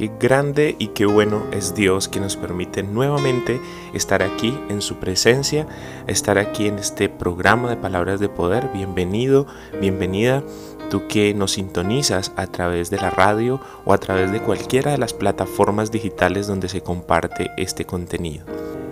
Qué grande y qué bueno es Dios que nos permite nuevamente estar aquí en su presencia, estar aquí en este programa de palabras de poder. Bienvenido, bienvenida, tú que nos sintonizas a través de la radio o a través de cualquiera de las plataformas digitales donde se comparte este contenido.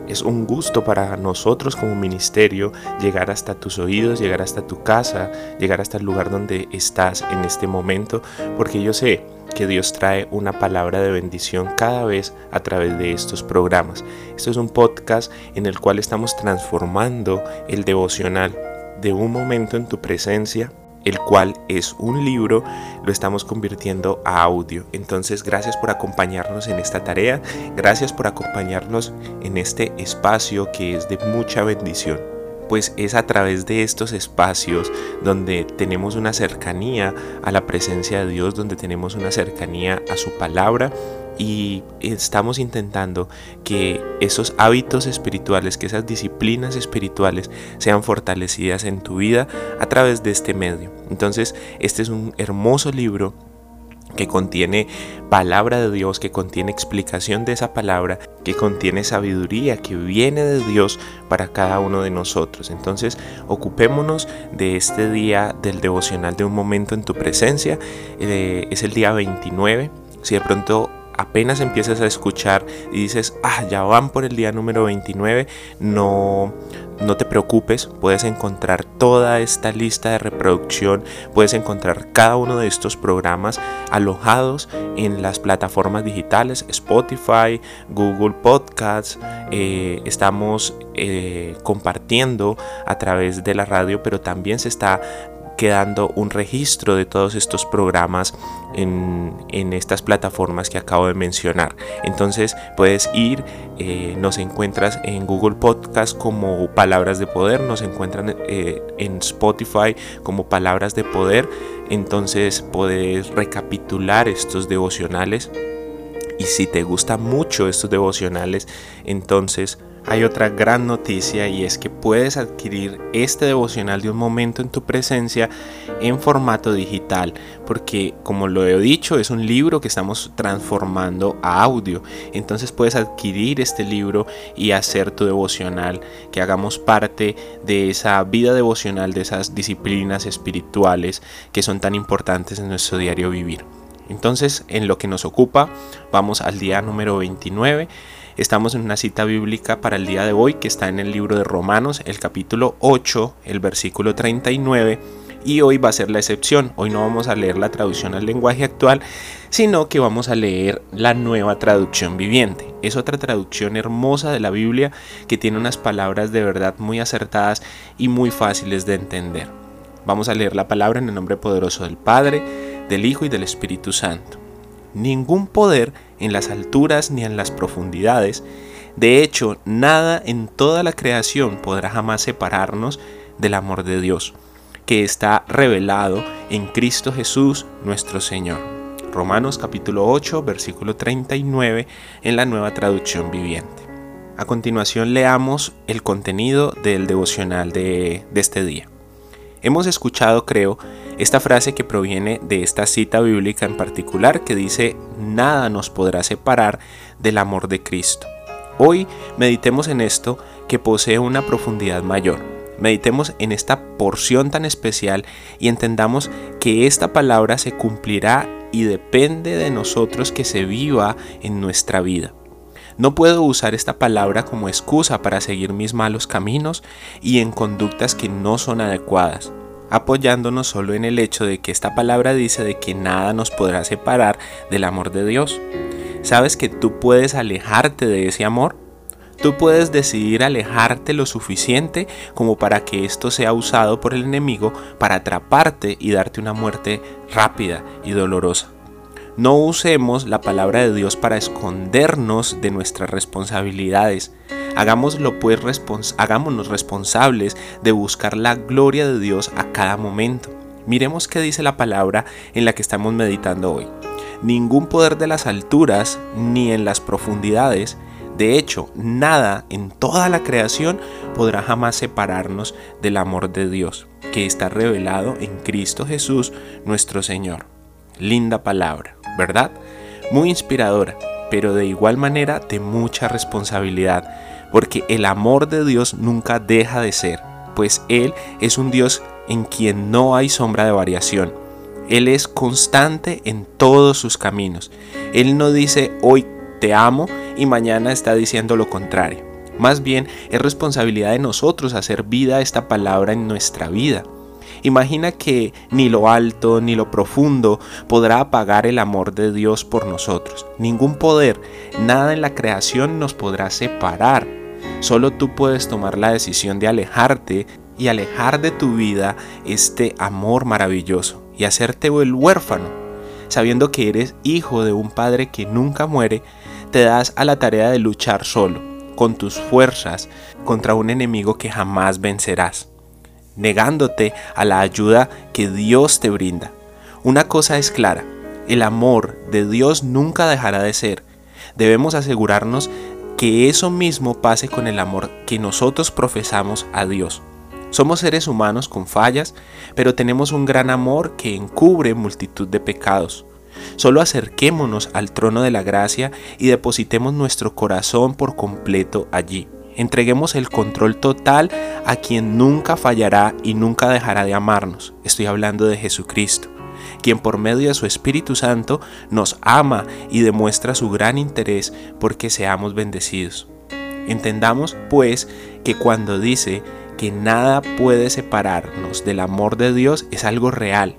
Es un gusto para nosotros como ministerio llegar hasta tus oídos, llegar hasta tu casa, llegar hasta el lugar donde estás en este momento, porque yo sé que Dios trae una palabra de bendición cada vez a través de estos programas. Esto es un podcast en el cual estamos transformando el devocional de un momento en tu presencia el cual es un libro, lo estamos convirtiendo a audio. Entonces, gracias por acompañarnos en esta tarea, gracias por acompañarnos en este espacio que es de mucha bendición pues es a través de estos espacios donde tenemos una cercanía a la presencia de Dios, donde tenemos una cercanía a su palabra y estamos intentando que esos hábitos espirituales, que esas disciplinas espirituales sean fortalecidas en tu vida a través de este medio. Entonces, este es un hermoso libro que contiene palabra de Dios, que contiene explicación de esa palabra, que contiene sabiduría que viene de Dios para cada uno de nosotros. Entonces, ocupémonos de este día del devocional de un momento en tu presencia. Eh, es el día 29. Si de pronto apenas empiezas a escuchar y dices, ah, ya van por el día número 29, no, no te preocupes, puedes encontrar toda esta lista de reproducción, puedes encontrar cada uno de estos programas alojados en las plataformas digitales, Spotify, Google Podcasts, eh, estamos eh, compartiendo a través de la radio, pero también se está quedando un registro de todos estos programas en, estas plataformas que acabo de mencionar. Entonces puedes ir, eh, nos encuentras en Google Podcast como Palabras de Poder, nos encuentran eh, en Spotify como Palabras de Poder. Entonces puedes recapitular estos devocionales. Y si te gustan mucho estos devocionales, entonces hay otra gran noticia y es que puedes adquirir este devocional de un momento en tu presencia en formato digital, porque como lo he dicho, es un libro que estamos transformando a audio. Entonces puedes adquirir este libro y hacer tu devocional, que hagamos parte de esa vida devocional, de esas disciplinas espirituales que son tan importantes en nuestro diario vivir. Entonces, en lo que nos ocupa, vamos al día número 29 Estamos en una cita bíblica para el día de hoy que está en el libro de Romanos, el capítulo 8, el versículo 39. Y hoy va a ser la excepción. Hoy no vamos a leer la traducción al lenguaje actual, sino que vamos a leer la nueva traducción viviente. Es otra traducción hermosa de la Biblia que tiene unas palabras de verdad muy acertadas y muy fáciles de entender. Vamos a leer la palabra en el nombre poderoso del Padre, del Hijo y del Espíritu Santo. Ningún poder en las alturas ni en las profundidades. De hecho, nada en toda la creación podrá jamás separarnos del amor de Dios, que está revelado en Cristo Jesús nuestro Señor. Romanos capítulo 8, versículo 39 en la nueva traducción viviente. A continuación leamos el contenido del devocional de, de este día. Hemos escuchado, creo, esta frase que proviene de esta cita bíblica en particular que dice, nada nos podrá separar del amor de Cristo. Hoy meditemos en esto que posee una profundidad mayor. Meditemos en esta porción tan especial y entendamos que esta palabra se cumplirá y depende de nosotros que se viva en nuestra vida. No puedo usar esta palabra como excusa para seguir mis malos caminos y en conductas que no son adecuadas apoyándonos solo en el hecho de que esta palabra dice de que nada nos podrá separar del amor de Dios. ¿Sabes que tú puedes alejarte de ese amor? Tú puedes decidir alejarte lo suficiente como para que esto sea usado por el enemigo para atraparte y darte una muerte rápida y dolorosa. No usemos la palabra de Dios para escondernos de nuestras responsabilidades. Hagámoslo pues hagámonos responsables de buscar la gloria de Dios a cada momento. Miremos qué dice la palabra en la que estamos meditando hoy. Ningún poder de las alturas ni en las profundidades de hecho, nada en toda la creación podrá jamás separarnos del amor de Dios, que está revelado en Cristo Jesús nuestro Señor. Linda palabra, ¿verdad? Muy inspiradora, pero de igual manera de mucha responsabilidad, porque el amor de Dios nunca deja de ser, pues Él es un Dios en quien no hay sombra de variación. Él es constante en todos sus caminos. Él no dice hoy te amo y mañana está diciendo lo contrario. Más bien es responsabilidad de nosotros hacer vida esta palabra en nuestra vida. Imagina que ni lo alto ni lo profundo podrá apagar el amor de Dios por nosotros. Ningún poder, nada en la creación nos podrá separar. Solo tú puedes tomar la decisión de alejarte y alejar de tu vida este amor maravilloso y hacerte el huérfano, sabiendo que eres hijo de un Padre que nunca muere te das a la tarea de luchar solo, con tus fuerzas, contra un enemigo que jamás vencerás, negándote a la ayuda que Dios te brinda. Una cosa es clara, el amor de Dios nunca dejará de ser. Debemos asegurarnos que eso mismo pase con el amor que nosotros profesamos a Dios. Somos seres humanos con fallas, pero tenemos un gran amor que encubre multitud de pecados. Solo acerquémonos al trono de la gracia y depositemos nuestro corazón por completo allí. Entreguemos el control total a quien nunca fallará y nunca dejará de amarnos. Estoy hablando de Jesucristo, quien por medio de su Espíritu Santo nos ama y demuestra su gran interés porque seamos bendecidos. Entendamos, pues, que cuando dice que nada puede separarnos del amor de Dios es algo real,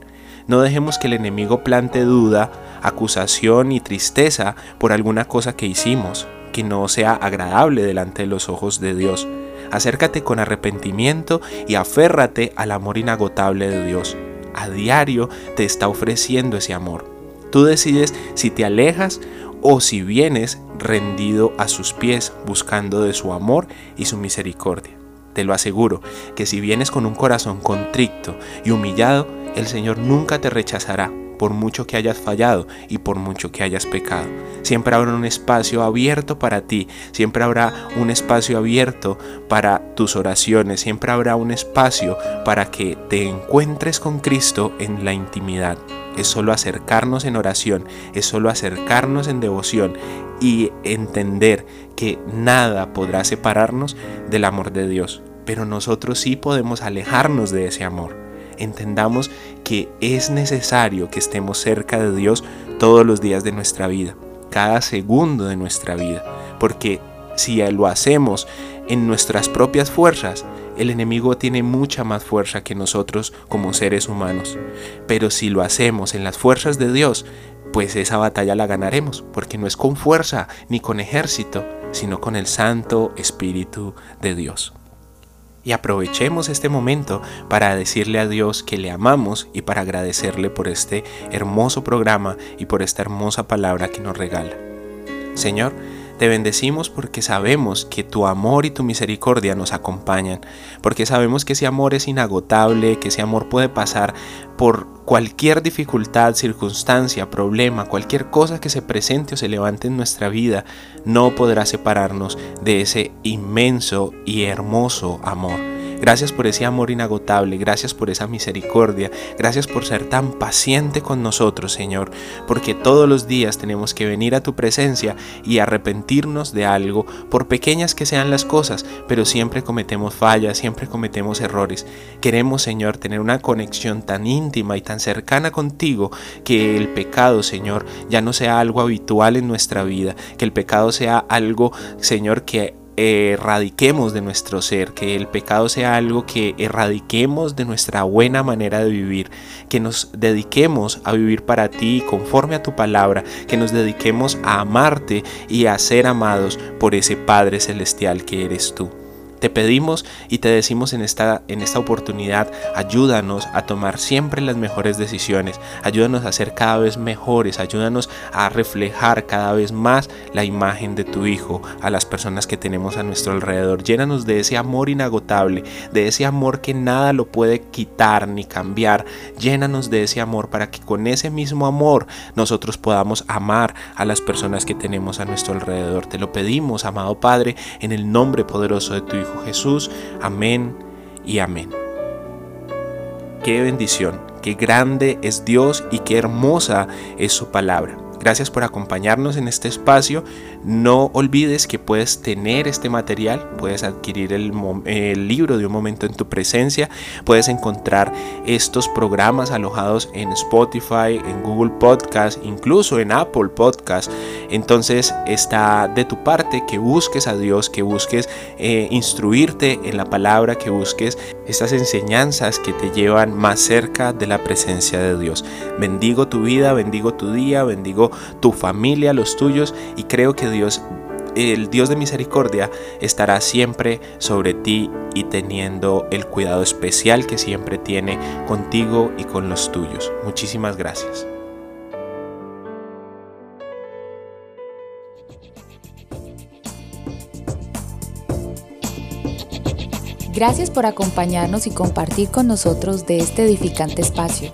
no dejemos que el enemigo plante duda, acusación y tristeza por alguna cosa que hicimos, que no sea agradable delante de los ojos de Dios. Acércate con arrepentimiento y aférrate al amor inagotable de Dios. A diario te está ofreciendo ese amor. Tú decides si te alejas o si vienes rendido a sus pies buscando de su amor y su misericordia. Te lo aseguro, que si vienes con un corazón contrito y humillado, el Señor nunca te rechazará por mucho que hayas fallado y por mucho que hayas pecado. Siempre habrá un espacio abierto para ti, siempre habrá un espacio abierto para tus oraciones, siempre habrá un espacio para que te encuentres con Cristo en la intimidad. Es solo acercarnos en oración, es solo acercarnos en devoción y entender que nada podrá separarnos del amor de Dios. Pero nosotros sí podemos alejarnos de ese amor entendamos que es necesario que estemos cerca de Dios todos los días de nuestra vida, cada segundo de nuestra vida, porque si lo hacemos en nuestras propias fuerzas, el enemigo tiene mucha más fuerza que nosotros como seres humanos. Pero si lo hacemos en las fuerzas de Dios, pues esa batalla la ganaremos, porque no es con fuerza ni con ejército, sino con el Santo Espíritu de Dios. Y aprovechemos este momento para decirle a Dios que le amamos y para agradecerle por este hermoso programa y por esta hermosa palabra que nos regala. Señor, te bendecimos porque sabemos que tu amor y tu misericordia nos acompañan, porque sabemos que ese amor es inagotable, que ese amor puede pasar por cualquier dificultad, circunstancia, problema, cualquier cosa que se presente o se levante en nuestra vida, no podrá separarnos de ese inmenso y hermoso amor. Gracias por ese amor inagotable, gracias por esa misericordia, gracias por ser tan paciente con nosotros, Señor, porque todos los días tenemos que venir a tu presencia y arrepentirnos de algo, por pequeñas que sean las cosas, pero siempre cometemos fallas, siempre cometemos errores. Queremos, Señor, tener una conexión tan íntima y tan cercana contigo que el pecado, Señor, ya no sea algo habitual en nuestra vida, que el pecado sea algo, Señor, que erradiquemos de nuestro ser, que el pecado sea algo que erradiquemos de nuestra buena manera de vivir, que nos dediquemos a vivir para ti conforme a tu palabra, que nos dediquemos a amarte y a ser amados por ese Padre Celestial que eres tú. Te pedimos y te decimos en esta, en esta oportunidad, ayúdanos a tomar siempre las mejores decisiones, ayúdanos a ser cada vez mejores, ayúdanos a reflejar cada vez más la imagen de tu Hijo a las personas que tenemos a nuestro alrededor. Llénanos de ese amor inagotable, de ese amor que nada lo puede quitar ni cambiar. Llénanos de ese amor para que con ese mismo amor nosotros podamos amar a las personas que tenemos a nuestro alrededor. Te lo pedimos, amado Padre, en el nombre poderoso de tu Hijo Jesús. Amén y amén. Qué bendición, qué grande es Dios y qué hermosa es su palabra. Gracias por acompañarnos en este espacio. No olvides que puedes tener este material, puedes adquirir el, libro de un momento en tu presencia, puedes encontrar estos programas alojados en Spotify, en Google Podcast, incluso en Apple Podcast. Entonces está de tu parte que busques a Dios, que busques eh, instruirte en la palabra, que busques estas enseñanzas que te llevan más cerca de la presencia de Dios. Bendigo tu vida, bendigo tu día, bendigo tu familia, los tuyos y creo que Dios el Dios de misericordia estará siempre sobre ti y teniendo el cuidado especial que siempre tiene contigo y con los tuyos. Muchísimas gracias. Gracias por acompañarnos y compartir con nosotros de este edificante espacio.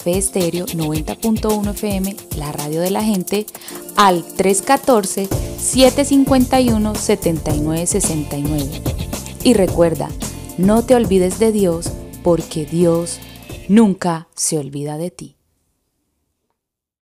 Café Estéreo 90.1 FM, la radio de la gente, al 314-751-7969. Y recuerda, no te olvides de Dios porque Dios nunca se olvida de ti.